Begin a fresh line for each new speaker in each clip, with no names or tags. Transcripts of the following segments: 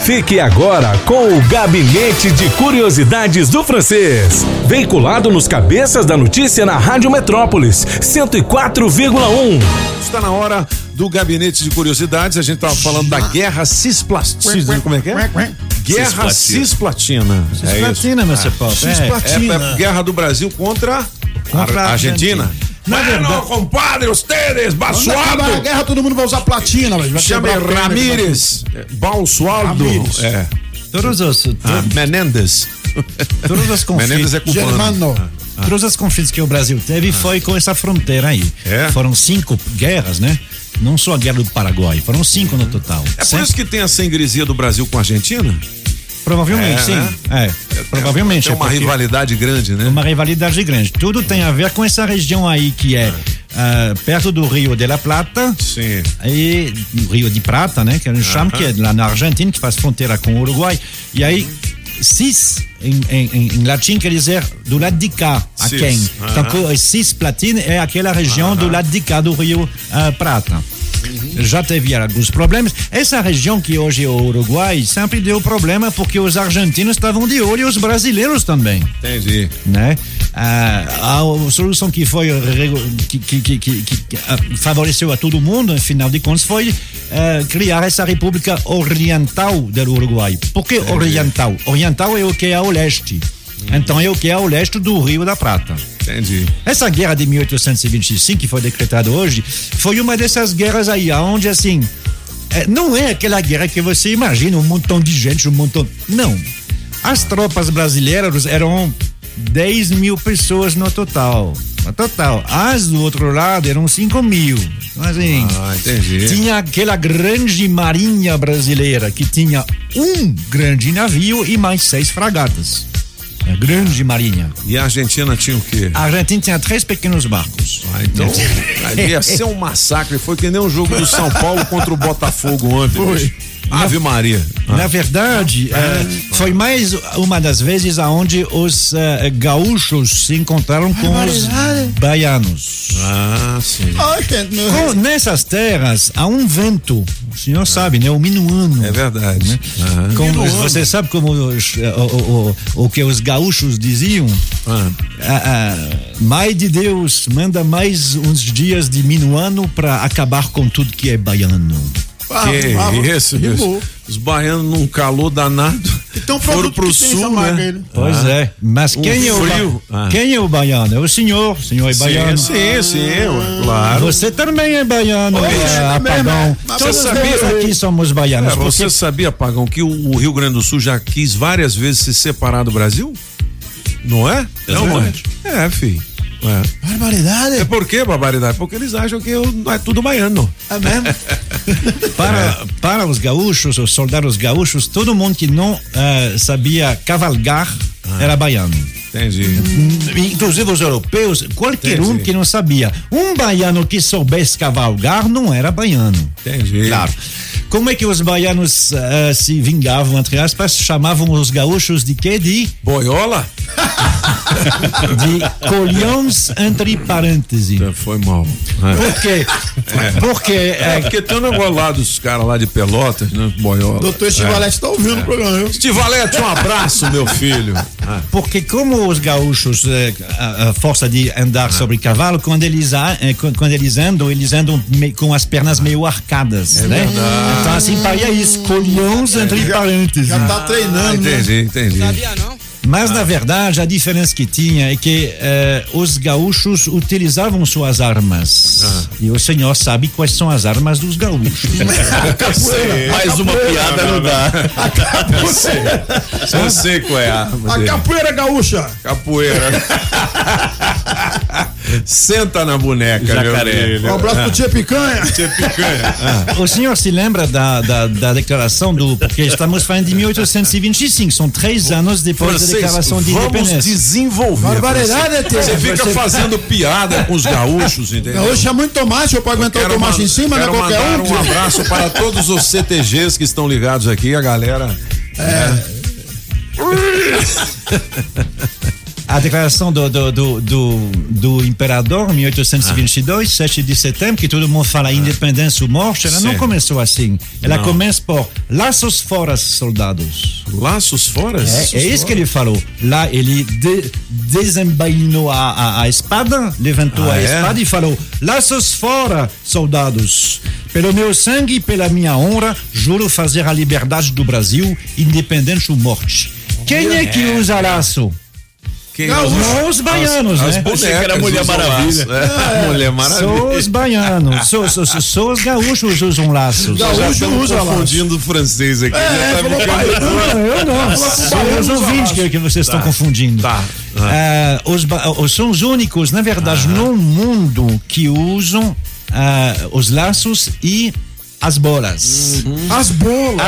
Fique agora com o Gabinete de Curiosidades do Francês. Veiculado nos cabeças da notícia na Rádio Metrópolis, 104,1.
Está na hora do Gabinete de Curiosidades. A gente estava falando da Guerra Cisplatina. Como é que é? Guerra Cisplatina.
Cisplatina, meu Paulo.
É, é, é Guerra do Brasil contra,
Contra
a
a
Argentina.
Na
Bueno,
verdade-
compadre,
a
Basualdo.
guerra, todo mundo vai usar platina, velho. Vai
Chama Ramírez.
Ramírez.
É.
Todos os,
Ah, Menendez.
todos os conflitos,
Menendez é cubano.
Germano.
todos os conflitos que o Brasil teve foi com essa fronteira aí.
É?
Foram cinco guerras, né? Não só a guerra do Paraguai, foram cinco no total.
É por
Sempre-
isso que tem essa ingresia do Brasil com a Argentina?
Provavelmente,
É,
sim.
né?
É, provavelmente.
Tem
é
uma
porque-
rivalidade grande, né?
uma rivalidade grande. Tudo tem a ver com essa região aí que é ah, perto do Rio de la Plata
Sim.
e Rio de Prata, né? Que a gente chama, que é lá na Argentina, que faz fronteira com o Uruguai. E aí, cis, em, em, em- latim, quer dizer do lado de cá, a
Cis,
quem. Então, cisplatina é aquela região do lado de cá do Rio ah, Prata. Já teve alguns problemas. Essa região que hoje é o Uruguai sempre deu problema porque os argentinos estavam de olho e os brasileiros também
Entendi.
né? Ah, a solução que foi que, que, que, que- ah, favoreceu a todo mundo, afinal de contas, foi ah, criar essa República Oriental do Uruguai. Por que oriental? Oriental é o que é ao leste. Então é o que é ao leste do Rio da Prata.
Entendi.
Essa guerra de 1825, que foi decretada hoje, foi uma dessas guerras aí, onde assim. é, não é aquela guerra que você imagina, um montão de gente, um montão. Não. As tropas brasileiras eram 10 mil pessoas no total. No total. As do outro lado eram 5 mil. Então, assim,
Ah, entendi.
tinha aquela grande marinha brasileira que tinha um grande navio e mais seis fragatas. A grande marinha.
E a Argentina tinha o quê?
A Argentina tinha três pequenos barcos.
Ah, então, ali ia ser um massacre. Foi que nem o jogo do São Paulo contra o Botafogo ontem. Foi. Ave Maria.
Na verdade, eh, foi mais uma das vezes aonde os eh, gaúchos se encontraram com os baianos.
Ah, sim.
Com- nessas terras há um vento, o senhor sabe, né? O minuano.
É verdade. Aham.
Como, você sabe como os, eh, o, o, o, o que os gaúchos diziam?
Ah,
Ah, ah, mãe de Deus, manda mais uns dias de minuano para acabar com tudo que é baiano.
Ah,
que
ah,
isso,
rimou.
Os baianos num calor danado.
Então,
foram pro
que
sul, né?
aí, né?
Pois é, mas
Um
quem, é o, ba-
Ah.
quem é o baiano? É o senhor, o senhor é baiano.
Sim, sim, sim, ué, claro.
Você também é baiano,
Oi,
é, apagão.
mas
Todos
você
nós
sabia-
aqui somos baianos.
É,
porque
você sabia, Pagão, que o, o Rio Grande do Sul já quis várias vezes se separar do Brasil? Não é? Não,
verdade.
é? É, filho. É.
Barbaridade.
É por que barbaridade? Porque eles acham que eu- é tudo baiano.
É mesmo?
para, para os gaúchos, os soldados gaúchos, todo mundo que não eh, sabia cavalgar
Ah.
era baiano.
Entendi.
Inclusive os europeus, qualquer um
Entendi.
que não sabia. Um baiano que soubesse cavalgar não era baiano.
Entendi.
Claro. Como é que os baianos eh, se vingavam, entre aspas, chamavam os gaúchos de quê? De,
Boiola?
De colhões entre parênteses.
Foi mal.
Por quê? Porque
É,
eh,
porque tem um negócio lá dos caras lá de Pelotas, né? Boiola.
Doutor Estivalete tá ouvindo o programa, viu?
Estivalete, um abraço, meu filho. Ah,
Porque como os gaúchos, a, a força de andar sobre cavalo, quando eles, a- quando eles andam, eles andam me- com as pernas meio arcadas, né? Então assim, paria isso, colhões entre parênteses.
Já tá treinando.
ah,
né?
entendi, entendi.
Mas na verdade a diferença que tinha é que eh, os gaúchos utilizavam suas armas. E o senhor sabe quais são as armas dos gaúchos.
Mais uma piada não dá.
Eu sei. Eu sei qual é a arma
A
dele.
capoeira gaúcha.
Capoeira. Senta na boneca,
Jacaré.
Um abraço pro Tia Picanha.
Tia picanha.
O senhor se lembra da, da, da declaração do. Porque estamos falando de 1825, são três anos depois da
Francês,
declaração de
vamos
independência.
desenvolver.
Barbaridade. Tia.
Você fica fazendo piada com os gaúchos, entendeu?
Gaúcha é muito tomate, eu posso aguentar o tomate em cima, não é
quero
qualquer um.
um abraço para todos os CTGs que estão ligados aqui, a galera.
a declaração do, do, do, do, do imperador, 1822, 7 de setembro, que todo mundo fala independência ou morte, ela não começou assim. Ela
Não.
começa por laços fora, soldados.
Laços fora?
É, é isso que ele falou. Lá ele de, desembainou a, a, a espada, levantou
Ah,
a
é?
espada e falou: Laços fora, soldados. Pelo meu sangue e pela minha honra, juro fazer a liberdade do Brasil, independente ou morte. Quem é que usa laço?
Quem
Gaúcho.
São os baianos,
As
né?
bonecas
Achei que era Mulher Maravilha.
laço. É, Mulher Maravilha.
São os baianos, são, são, são- são os gaúchos usam laços.
Gaúcho usa laço.
confundindo o francês aqui. já tá
falou
Não, eu não. São os ouvintes que, que vocês estão confundindo.
Tá.
Ah, os, são os únicos, na verdade, no mundo que usam ah, os laços e as bolas.
As bolas.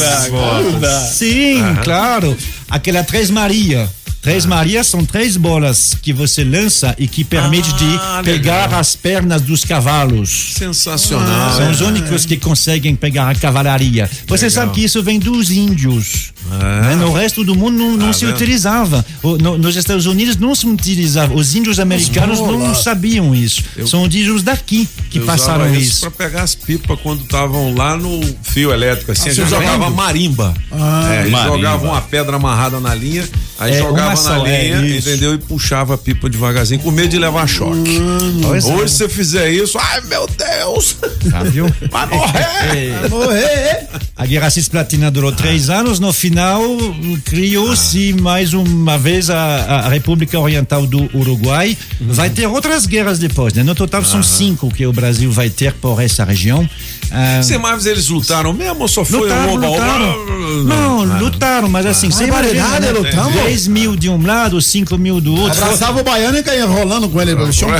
As bolas. Sim, claro. Aquela Três Maria. Três Marias são três bolas que você lança e que permite
Ah,
de pegar
legal.
as pernas dos cavalos.
Sensacional.
São
né?
os únicos que conseguem pegar a cavalaria. Você sabe que isso vem dos índios. Né? No resto do mundo não, não
Tá
se
vendo?
utilizava. O- no- nos Estados Unidos não se utilizava. Os índios americanos não sabiam isso. São os índios daqui que
Eu
passaram isso.
pra pegar as pipas quando estavam lá no fio elétrico. Assim, a gente
você
jogava
jogando?
marimba. é, eles
Marimba.
jogavam uma pedra amarrada na linha, aí
É,
jogava na
só, é,
linha,
isso.
entendeu? E puxava a pipa devagarzinho, com medo de levar choque.
É.
Hoje, se você fizer isso, ai meu Deus!
Tá, viu?
Vai morrer!
É,
Morrer.
A Guerra Cisplatina durou três anos. No final, criou-se mais uma vez a, a República Oriental do Uruguai. Vai ter outras guerras depois. Né? No total, são cinco que o Brasil vai ter por essa região. Ah,
Você mais eles lutaram mesmo ou só foi
Lutaram,
um oba
lutaram. Não, lutaram, mas assim, sem
Barbaridade,
imagina, né?
lutamos.
10 mil de um lado, 5 mil do outro.
Abraçava o baiano e caía rolando com ele pelo chão.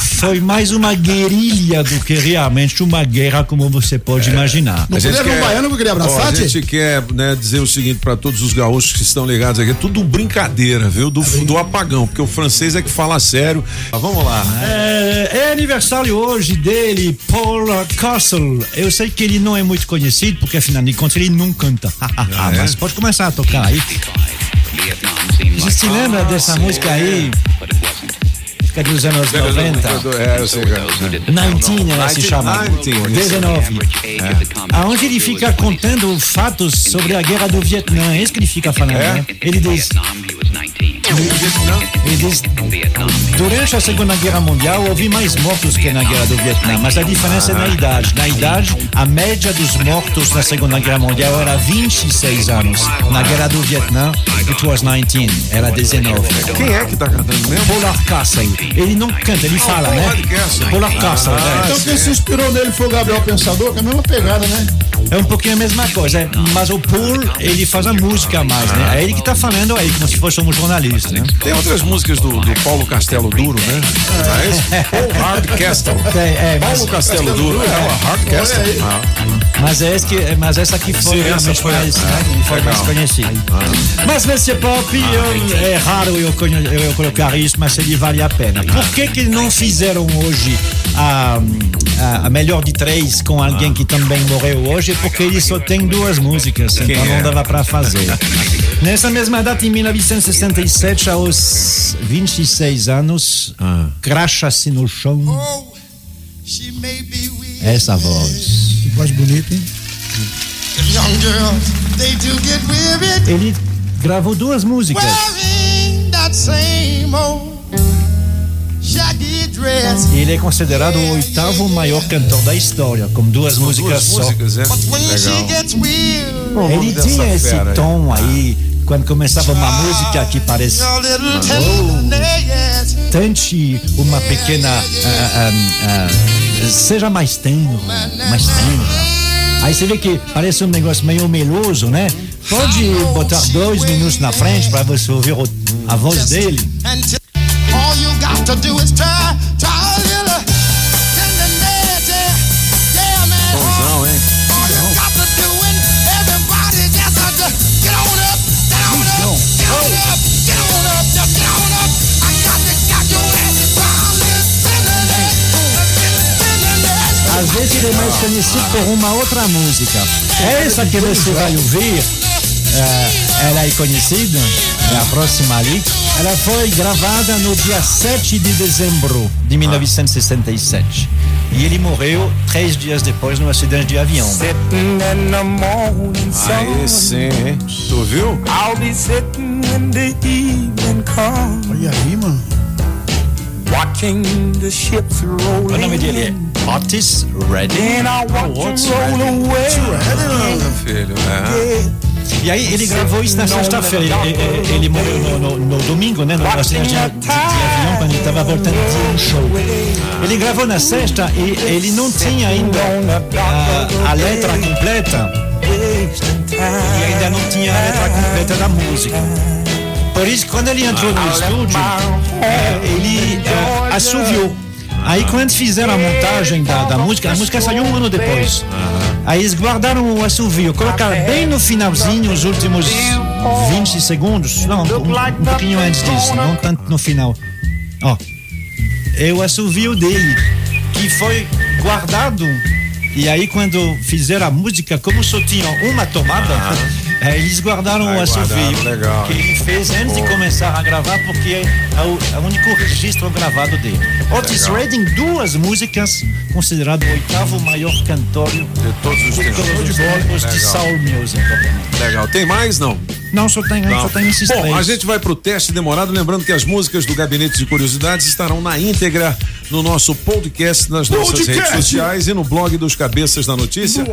Foi mais uma guerrilha do que realmente uma guerra, como você pode imaginar.
Não
A gente
podia ver um
quer-
baiano que eu queria abraçar,
a
tio?
gente quer né, dizer o seguinte para todos os gaúchos que estão ligados aqui, é tudo brincadeira, viu? Do, do apagão, porque o francês é que fala sério. Mas vamos lá.
É, é aniversário hoje dele, Paul Castle. Eu sei que ele não é muito conhecido, porque afinal de contas ele não canta.
é?
Mas pode começar a tocar aí. Você se lembra dessa música aí? Fica dos anos 90.
É, eu sei. cara.
19 ela se chama.
19,
19. Aonde ele fica contando fatos sobre a guerra do Vietnã. É isso que ele fica falando, né? Ele diz. Ele diz. Durante a Segunda Guerra Mundial houve mais mortos que na Guerra do Vietnã, mas a diferença é na idade. Na idade, a média dos mortos na Segunda Guerra Mundial era 26 anos. Na Guerra do Vietnã, it was 19, era 19.
Quem é que tá cantando mesmo?
Polar Castle. Ele não canta, ele fala, né?
Polar Castle.
Polar Castle. é.
Então quem se inspirou nele foi o Gabriel Pensador, que é a mesma pegada, né?
É um pouquinho a mesma coisa, é, mas o Paul, ele faz a música a mais, né? É ele que tá falando aí, como se fosse um jornalista, né?
Tem outras músicas do, do Paulo Castelo Duro, né? É? Paul Hard Castle.
É, é,
Paulo Castelo Duro. É, o Hard Castle. Ah,
mas, é esse que, mas essa aqui foi
Sim,
realmente
foi
mais, né? foi mais conhecida. Mas nesse pop, eu- é raro eu, eu colocar isso, mas ele vale a pena. Por que que não fizeram hoje a, a, a melhor de três com alguém que também morreu hoje? Porque ele só tem duas músicas, então não
é?
dava para fazer. Nessa mesma data, em 1967, aos 26 anos,
Ah.
cracha-se no chão
She may be weak.
essa voz.
Que voz bonita, hein?
Young girls, they do get weary
Ele gravou duas músicas. ele é considerado o oitavo maior cantor da história, com duas músicas
Duas
só.
músicas, é?
But when she
Legal.
Ele tinha esse tom aí, quando começava uma música que parece tente uma pequena. ah, ah, seja mais tenro, mais tenro. Aí você vê que parece um negócio meio meloso, né? Pode botar dois minutos na frente para você ouvir a voz dele.
And t- all you got to do is try,
é mais conhecido por uma outra música. Essa que você vai ouvir ela é conhecida, é a próxima ali. Ela foi gravada no dia 7 de dezembro de 1967. E ele morreu três dias depois num acidente de avião.
Aí sim, hein? Tu viu?
I'll be sitting when the evening comes,
Olha aí, mano.
watching the ships roll
O nome dele é Otis Redding.
Them roll away.
Filho, é.
E aí ele gravou isso na sexta-feira. Ele, ele- ele morreu no, no- no domingo, né? No acidente de, de- avião, quando ele estava voltando de um show. Ele gravou na sexta e ele não tinha ainda a, a letra completa e ainda não tinha a letra completa da música. Por isso, quando ele entrou no estúdio, eh, ele eh, assoviou. Aí quando fizeram a montagem da, da música, a música saiu um ano depois. Aí eles guardaram o assovio, colocaram bem no finalzinho, os últimos 20 segundos. Não, um, um pouquinho antes disso, não tanto no final. Ó, é o assovio dele, que foi guardado. E aí, quando fizeram a música, como só tinham uma tomada, eh, eles guardaram o assovio
guardaram, legal.
que ele fez antes de começar a gravar, porque é o, é o único registro gravado dele. Otis
Legal.
Redding, duas músicas, considerado o oitavo maior cantor de
todos os tempos.
todos os tempos de soul music.
Legal. Tem mais? Não.
Não, só tem,
Não.
só tem esses
Bom,
três.
a gente vai pro teste demorado, lembrando que as músicas do Gabinete de Curiosidades estarão na íntegra no nosso podcast, nas nossas
Podcast.
redes sociais e no blog dos Cabeças da Notícia.